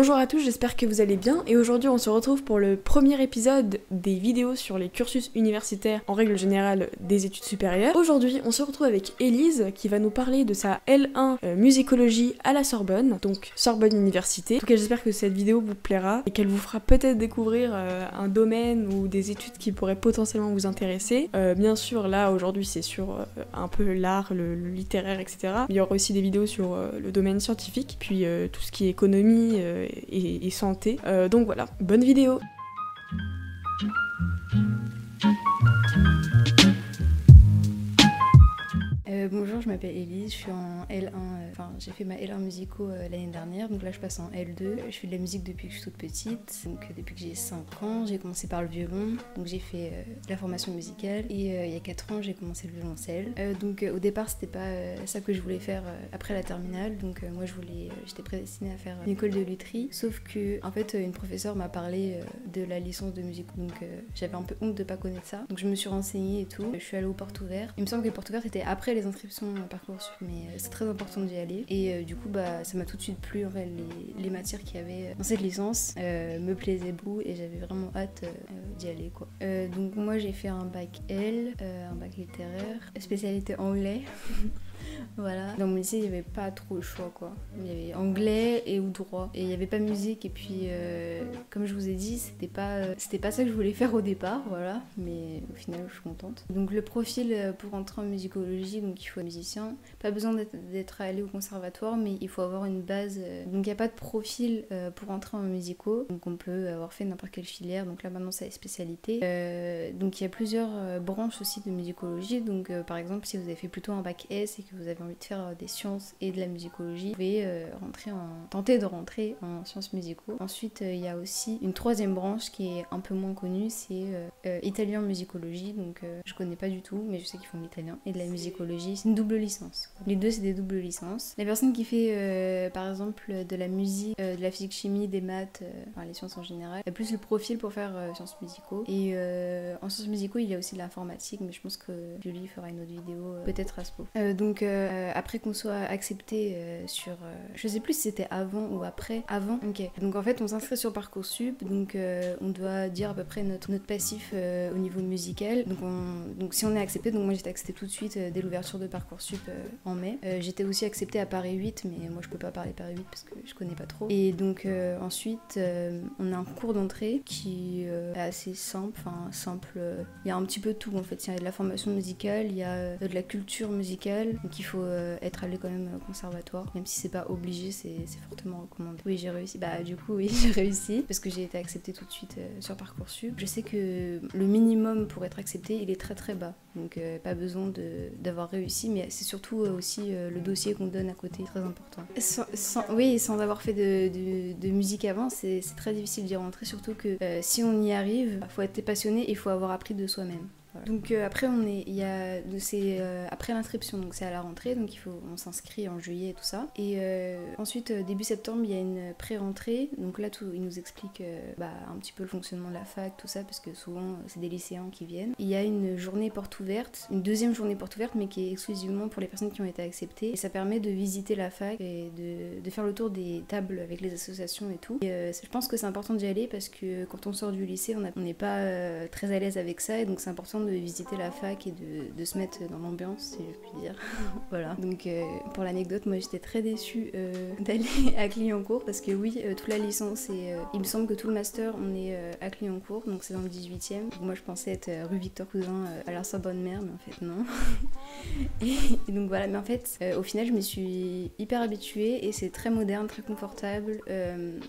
Bonjour à tous, j'espère que vous allez bien et aujourd'hui on se retrouve pour le premier épisode des vidéos sur les cursus universitaires en règle générale des études supérieures. Aujourd'hui on se retrouve avec Élise qui va nous parler de sa L1 euh, musicologie à la Sorbonne, donc Sorbonne Université. En tout cas j'espère que cette vidéo vous plaira et qu'elle vous fera peut-être découvrir euh, un domaine ou des études qui pourraient potentiellement vous intéresser. Euh, bien sûr là aujourd'hui c'est sur un peu l'art, le, littéraire, etc. il y aura aussi des vidéos sur le domaine scientifique, puis tout ce qui est économie et, santé. Euh, donc voilà, bonne vidéo bonjour, je m'appelle Elise, je suis en L1, euh, enfin j'ai fait ma L1 musico euh, l'année dernière, donc là je passe en L2. Je fais de la musique depuis que je suis toute petite, donc depuis que j'ai 5 ans, j'ai commencé par le violon, donc j'ai fait la formation musicale et il y a 4 ans j'ai commencé le violoncelle. donc au départ c'était pas ça que je voulais faire après la terminale, donc moi je voulais, j'étais prédestinée à faire une école de lutherie, sauf que en fait une professeure m'a parlé de la licence de musique, donc j'avais un peu honte de pas connaître ça, donc je me suis renseignée et tout. Je suis allée au porte ouvert. Il me semble que le porte ouvert était après les inscriptions Parcoursup, mais euh, c'est très important d'y aller. Et euh, du coup, bah, ça m'a tout de suite plu. En les, les matières qu'il y avait dans cette licence euh, me plaisaient beaucoup et j'avais vraiment hâte d'y aller. Quoi. donc moi, j'ai fait un bac L, un bac littéraire, spécialité anglais. Voilà. Dans mon lycée, il n'y avait pas trop le choix, quoi. Il y avait anglais et ou droit. Et il n'y avait pas musique. Et puis, euh, comme je vous ai dit, c'était pas, euh, c'était pas ça que je voulais faire au départ, voilà. Mais au final, je suis contente. Donc, le profil euh, pour entrer en musicologie, donc il faut être musicien. Pas besoin d'être allé au conservatoire, mais il faut avoir une base. Donc, il n'y a pas de profil pour entrer en musico. Donc, on peut avoir fait n'importe quelle filière. Donc, là, maintenant, c'est spécialité. donc, il y a plusieurs branches aussi de musicologie. Donc, par exemple, si vous avez fait plutôt un bac S et que vous avez envie de faire euh, des sciences et de la musicologie, vous pouvez euh, rentrer en, tenter de rentrer en sciences musicaux. Ensuite, euh, il y a aussi une troisième branche qui est un peu moins connue, c'est italien musicologie. Donc, je connais pas du tout, mais je sais qu'ils font l'italien et de la musicologie. C'est une double licence. Les deux, c'est des doubles licences. La personne qui fait, par exemple, de la musique, de la physique chimie, des maths, enfin les sciences en général, a plus le profil pour faire sciences musicaux. Et en sciences musicaux, il y a aussi de l'informatique, mais je pense que Julie fera une autre vidéo peut-être à ce propos. donc euh, après qu'on soit accepté euh, sur. Euh, je sais plus si c'était avant ou après. Avant, ok. Donc en fait, on s'inscrit sur Parcoursup, donc on doit dire à peu près notre, notre passif au niveau musical. Donc, on, donc si on est accepté, donc moi j'étais acceptée tout de suite dès l'ouverture de Parcoursup en mai. j'étais aussi acceptée à Paris 8, mais moi je peux pas parler Paris 8 parce que je connais pas trop. Et donc ensuite, on a un cours d'entrée qui est assez simple, enfin simple. Il y a un petit peu tout en fait. Il y a de la formation musicale, il y a de la culture musicale, donc il faut euh, être allé quand même au conservatoire, même si c'est pas obligé, c'est fortement recommandé. Oui, j'ai réussi. Bah, du coup, oui, j'ai réussi parce que j'ai été acceptée tout de suite euh, sur Parcoursup. Je sais que le minimum pour être accepté, il est très très bas. Donc, euh, pas besoin d'avoir réussi, mais c'est surtout aussi le dossier qu'on donne à côté, très important. Sans, oui, sans avoir fait de, de, musique avant, c'est très difficile d'y rentrer, surtout que si on y arrive, il faut être passionné et il faut avoir appris de soi-même. Donc euh, après on est, il y a, c'est euh, après l'inscription, donc c'est à la rentrée, donc il faut, on s'inscrit en juillet et tout ça. Et euh, ensuite début septembre il y a une pré-rentrée, donc là tout, il nous explique bah, un petit peu le fonctionnement de la fac, tout ça, parce que souvent c'est des lycéens qui viennent. Il y a une journée porte ouverte, une deuxième journée porte ouverte, mais qui est exclusivement pour les personnes qui ont été acceptées. Et ça permet de visiter la fac et de, de faire le tour des tables avec les associations et tout. Et, je pense que c'est important d'y aller parce que quand on sort du lycée, on n'est pas très à l'aise avec ça, et donc c'est important de visiter la fac et de, se mettre dans l'ambiance, si je puis dire. voilà. Donc euh, pour l'anecdote, moi j'étais très déçue euh, d'aller à Clignancourt parce que oui, euh, toute la licence et il me semble que tout le master on est à Clignancourt, donc c'est dans le 18e. moi je pensais être rue Victor Cousin à la Bonne Mère, mais en fait non. et, donc voilà, mais en fait au final je me suis hyper habituée et c'est très moderne, très confortable.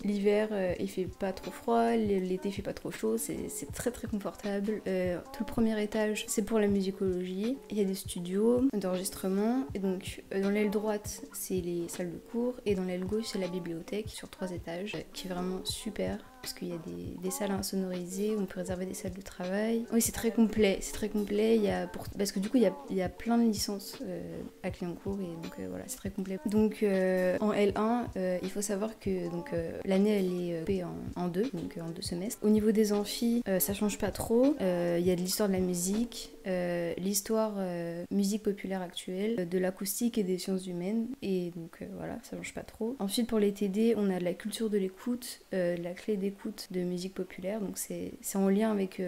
L'hiver il fait pas trop froid, l'été fait pas trop chaud, c'est très très confortable. tout le premier c'est pour la musicologie. Il y a des studios d'enregistrement. Et donc, euh, dans l'aile droite, c'est les salles de cours. Et dans l'aile gauche, c'est la bibliothèque sur trois étages, qui est vraiment super parce qu'il y a des, salles insonoriser, on peut réserver des salles de travail. Oui, c'est très complet, c'est très complet. Il y a parce que du coup, il y a, il y a plein de licences euh, à Clignancourt et donc euh, voilà, c'est très complet. Donc euh, en L1, il faut savoir que donc l'année elle est coupée en, deux, donc en deux semestres. Au niveau des amphis, ça change pas trop. Il y a de l'histoire de la musique l'histoire musique populaire actuelle, de l'acoustique et des sciences humaines. Et donc voilà, ça change pas trop. Ensuite, pour les TD, on a de la culture de l'écoute, la clé d'écoute de musique populaire. Donc c'est en lien avec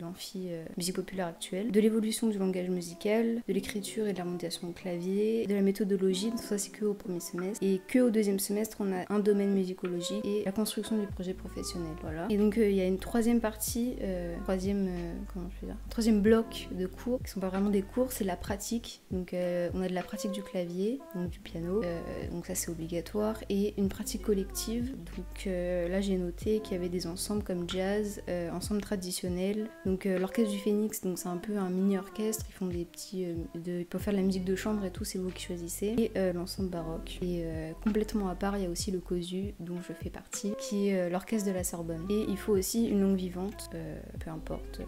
l'amphi le, musique populaire actuelle. De l'évolution du langage musical, de l'écriture et de l'harmonisation au clavier, de la méthodologie. Donc ça, c'est que au premier semestre. Et que au deuxième semestre, on a un domaine musicologie et la construction du projet professionnel. Voilà. Et donc il y a une troisième partie, troisième, comment je troisième bloc de cours qui sont pas vraiment des cours, c'est la pratique. Donc euh, on a de la pratique du clavier, donc du piano, euh, donc ça c'est obligatoire, et une pratique collective. Donc euh, là j'ai noté qu'il y avait des ensembles comme jazz, ensemble traditionnel. Donc l'orchestre du Phénix, donc c'est un peu un mini orchestre, ils font des petits, ils peuvent faire de la musique de chambre et tout, c'est vous qui choisissez. Et l'ensemble baroque. Et complètement à part, il y a aussi le COSU dont je fais partie, qui est l'orchestre de la Sorbonne. Et il faut aussi une langue vivante, peu importe,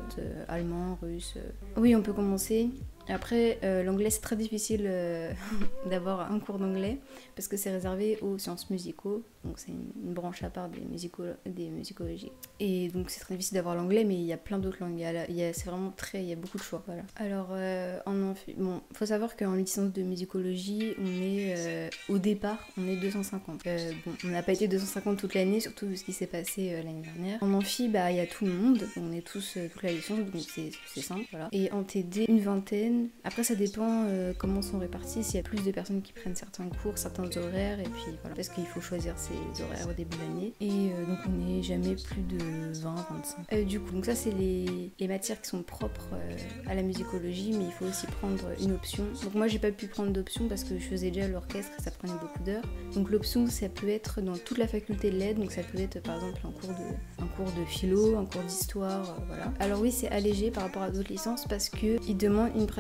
allemand, russe, oui, on peut commencer. Après, euh, l'anglais, c'est très difficile euh, d'avoir un cours d'anglais parce que c'est réservé aux sciences musicaux. Donc, c'est une, branche à part des, musico des musicologies. Et donc, c'est très difficile d'avoir l'anglais, mais il y a plein d'autres langues. C'est vraiment très. Il y a beaucoup de choix. Voilà. Alors, euh, en bon, faut savoir qu'en licence de musicologie, on est. au départ, on est 250. bon, on n'a pas été 250 toute l'année, surtout ce qui s'est passé l'année dernière. En amphi, bah, il y a tout le monde. On est tous toute la licence, donc c'est simple. Voilà. Et en TD, une vingtaine après, ça dépend euh, comment sont répartis, s'il y a plus de personnes qui prennent certains cours, certains horaires, et puis voilà, parce qu'il faut choisir ses horaires au début de l'année. Et euh, donc, on n'est jamais plus de 20, 25. Euh, du coup, donc ça, c'est les, les, matières qui sont propres à la musicologie, mais il faut aussi prendre une option. Donc, moi, j'ai pas pu prendre d'option parce que je faisais déjà l'orchestre et ça prenait beaucoup d'heures. Donc, l'option, ça peut être dans toute la faculté de l'aide, donc ça peut être par exemple un cours de, un cours de philo, un cours d'histoire, voilà. Alors, oui, c'est allégé par rapport à d'autres licences parce qu'ils demandent une pratique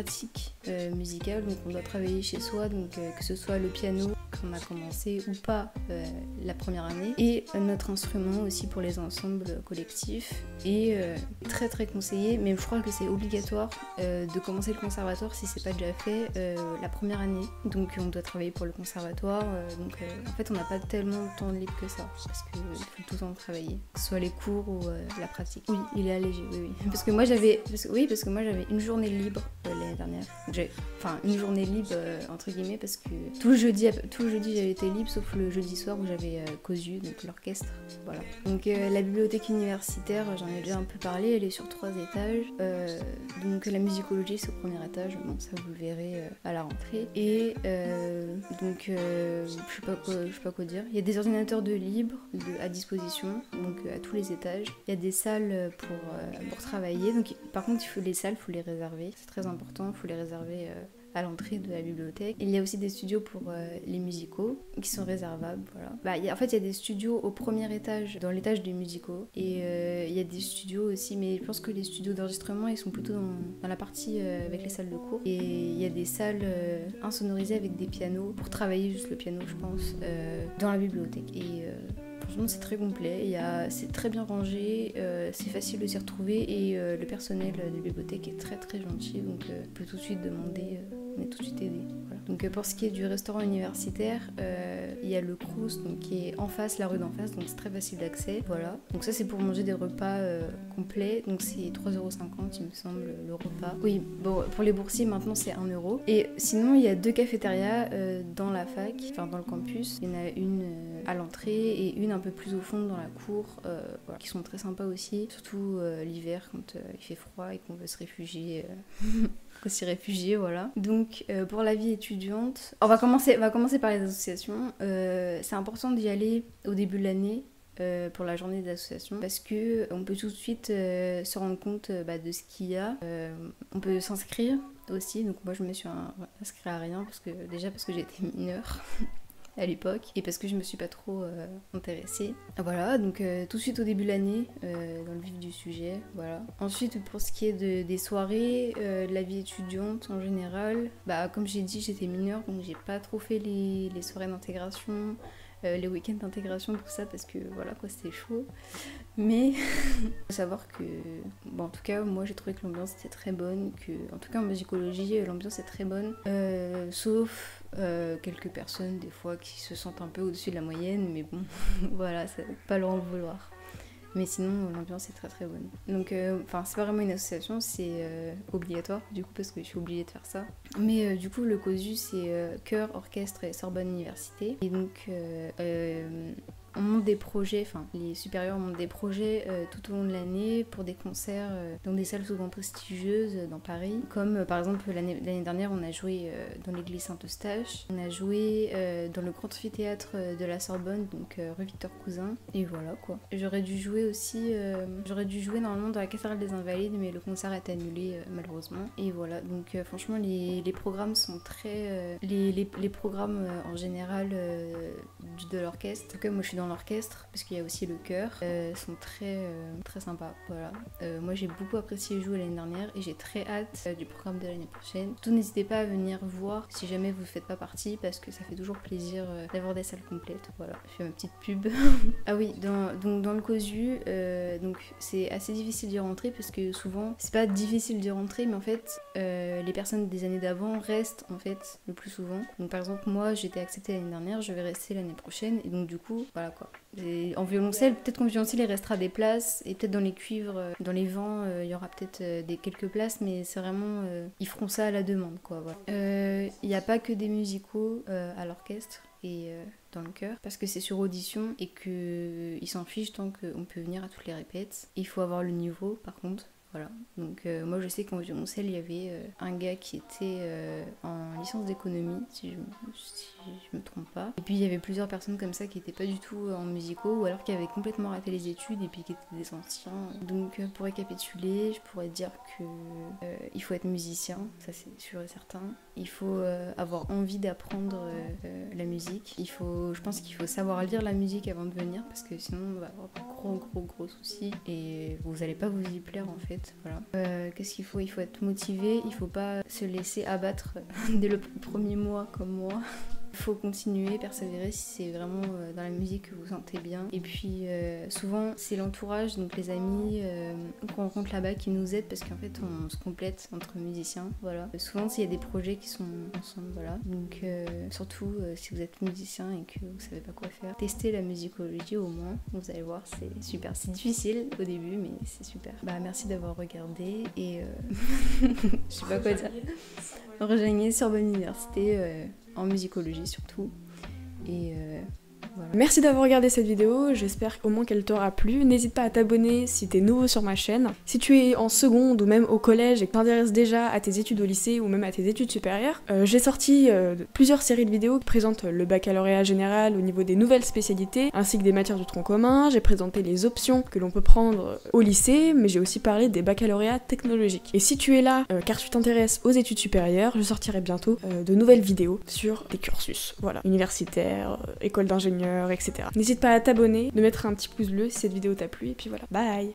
euh, musicale, donc on doit travailler chez soi, donc euh, que ce soit le piano qu'on a commencé ou pas euh, la première année, et notre instrument aussi pour les ensembles collectifs, et très très conseillé, mais je crois que c'est obligatoire de commencer le conservatoire si c'est pas déjà fait la première année, donc on doit travailler pour le conservatoire, donc en fait on n'a pas tellement de temps libre que ça, parce qu'il faut tout le temps travailler, soit les cours ou la pratique. Oui, il est allégé, oui, oui. Parce que moi j'avais, oui, parce que moi j'avais une journée libre l'année dernière. Enfin, une journée libre euh, entre guillemets parce que tout le jeudi, tout le jeudi j'avais été libre, sauf le jeudi soir où j'avais euh, donc l'orchestre. Voilà. Donc euh, la bibliothèque universitaire, j'en ai déjà un peu parlé, elle est sur trois étages. donc la musicologie c'est au premier étage, bon ça vous le verrez à la rentrée. Et donc je sais pas quoi, pas quoi dire. Il y a des ordinateurs de libre à disposition, donc à tous les étages. Il y a des salles pour, pour travailler. Donc par contre il faut les salles, faut les réserver, c'est très important, il faut les réserver euh, à l'entrée de la bibliothèque. Il y a aussi des studios pour euh, les musicaux qui sont réservables. Voilà. Bah, en fait, il y a des studios au premier étage, dans l'étage des musicaux. Et euh, il y a des studios aussi, mais je pense que les studios d'enregistrement, ils sont plutôt dans, la partie avec les salles de cours. Et il y a des salles insonorisées avec des pianos pour travailler juste le piano, je pense, dans la bibliothèque. Et franchement c'est très complet, c'est très bien rangé, euh, c'est facile de s'y retrouver et euh, le personnel de bibliothèque est très très gentil donc euh, on peut tout de suite demander, on est tout de suite aidé. Donc pour ce qui est du restaurant universitaire, il y a le Crous donc, qui est en face, la rue d'en face, donc c'est très facile d'accès. Voilà. Donc ça c'est pour manger des repas complets, donc c'est 3,50€ il me semble le repas. Oui, bon pour les boursiers maintenant c'est 1€. Et sinon il y a deux cafétérias dans la fac, enfin dans le campus. Il y en a une à l'entrée et une un peu plus au fond dans la cour, euh, qui sont très sympas aussi, surtout euh, l'hiver quand euh, il fait froid et qu'on veut se réfugier. s'y réfugier, voilà. Donc, pour la vie étudiante, on va commencer, on va commencer par les associations. c'est important d'y aller au début de l'année pour la journée d'association parce que on peut tout de suite se rendre compte bah, de ce qu'il y a. on peut s'inscrire aussi, donc moi je me suis inscrite à rien parce que déjà parce que j'étais mineure à l'époque et parce que je me suis pas trop euh, intéressée. Voilà, donc euh, tout de suite au début de l'année, euh, dans le vif du sujet, voilà. Ensuite, pour ce qui est de, des soirées, de la vie étudiante en général, bah comme j'ai dit, j'étais mineure donc j'ai pas trop fait les, les soirées d'intégration. Les week-ends d'intégration, tout ça, parce que voilà quoi, c'était chaud. Mais faut savoir que, bon, en tout cas, moi j'ai trouvé que l'ambiance était très bonne, que, en tout cas en musicologie, l'ambiance est très bonne, sauf euh, quelques personnes des fois qui se sentent un peu au-dessus de la moyenne, mais bon, voilà, c'est pas leur en vouloir. Mais sinon, l'ambiance est très très bonne. Donc, enfin, c'est pas vraiment une association, c'est obligatoire, du coup, parce que je suis obligée de faire ça. Mais du coup, le COSU, c'est chœur, orchestre et Sorbonne Université. Et donc, on monte des projets, enfin les supérieurs montent des projets euh, tout au long de l'année pour des concerts euh, dans des salles souvent prestigieuses euh, dans Paris. Comme par exemple l'année dernière on a joué dans l'église Saint-Eustache, on a joué dans le grand amphithéâtre de la Sorbonne, donc rue Victor Cousin. Et voilà quoi. J'aurais dû jouer aussi, j'aurais dû jouer normalement dans la cathédrale des Invalides mais le concert est annulé malheureusement. Et voilà, donc franchement les, programmes sont très... Les, les, programmes en général de l'orchestre, cas moi je suis l'orchestre, parce qu'il y a aussi le chœur, euh, sont très, euh, très sympas. Voilà. Euh, moi j'ai beaucoup apprécié jouer l'année dernière et j'ai très hâte du programme de l'année prochaine. Tout n'hésitez pas à venir voir si jamais vous ne faites pas partie, parce que ça fait toujours plaisir d'avoir des salles complètes. Voilà, je fais ma petite pub. ah oui, dans, donc dans le COSU, donc c'est assez difficile d'y rentrer parce que souvent, c'est pas difficile d'y rentrer, mais en fait, les personnes des années d'avant restent en fait le plus souvent. Donc par exemple, moi j'étais acceptée l'année dernière, je vais rester l'année prochaine, et donc du coup, voilà en violoncelle, peut-être qu'en violoncelle il restera des places et peut-être dans les cuivres, euh, dans les vents, euh, il y aura peut-être euh, des quelques places, mais c'est vraiment ils feront ça à la demande quoi. Il n'y a pas que des musicaux à l'orchestre et dans le chœur parce que c'est sur audition et qu'ils s'en fichent tant qu'on peut venir à toutes les répètes. Il faut avoir le niveau par contre voilà. Donc euh, moi je sais qu'en violoncelle il y avait euh, un gars qui était euh, en licence d'économie si je, me trompe pas. Et puis il y avait plusieurs personnes comme ça qui n'étaient pas du tout en musicaux ou alors qui avaient complètement raté les études et puis qui étaient des anciens. Donc pour récapituler, je pourrais dire que il faut être musicien, ça c'est sûr et certain. Il faut avoir envie d'apprendre la musique. Il faut, je pense qu'il faut savoir lire la musique avant de venir parce que sinon on va avoir gros gros gros soucis et vous n'allez pas vous y plaire en fait. Voilà. Euh, qu'est-ce qu'il faut? Il faut être motivé, il faut pas se laisser abattre dès le premier mois comme moi. Il faut continuer, persévérer si c'est vraiment euh, dans la musique que vous sentez bien. Et puis euh, souvent c'est l'entourage, donc les amis euh, qu'on rencontre là-bas qui nous aident parce qu'en fait on se complète entre musiciens. Voilà. Souvent s'il y a des projets qui sont ensemble, voilà. Donc surtout si vous êtes musicien et que vous savez pas quoi faire, testez la musicologie au moins. Vous allez voir, c'est super. C'est difficile au début, mais c'est super. Bah merci d'avoir regardé et je sais pas quoi dire. Rejoignez sur Bonne Université en musicologie surtout. Et euh, Merci d'avoir regardé cette vidéo, j'espère au moins qu'elle t'aura plu. N'hésite pas à t'abonner si t'es nouveau sur ma chaîne. Si tu es en seconde ou même au collège et que t'intéresses déjà à tes études au lycée ou même à tes études supérieures, euh, j'ai sorti euh, plusieurs séries de vidéos qui présentent le baccalauréat général au niveau des nouvelles spécialités ainsi que des matières du tronc commun. J'ai présenté les options que l'on peut prendre au lycée, mais j'ai aussi parlé des baccalauréats technologiques. Et si tu es là euh, car tu t'intéresses aux études supérieures, je sortirai bientôt de nouvelles vidéos sur des cursus, voilà, universitaires, école d'ingénieur etc. N'hésite pas à t'abonner, de mettre un petit pouce bleu si cette vidéo t'a plu, et puis voilà. Bye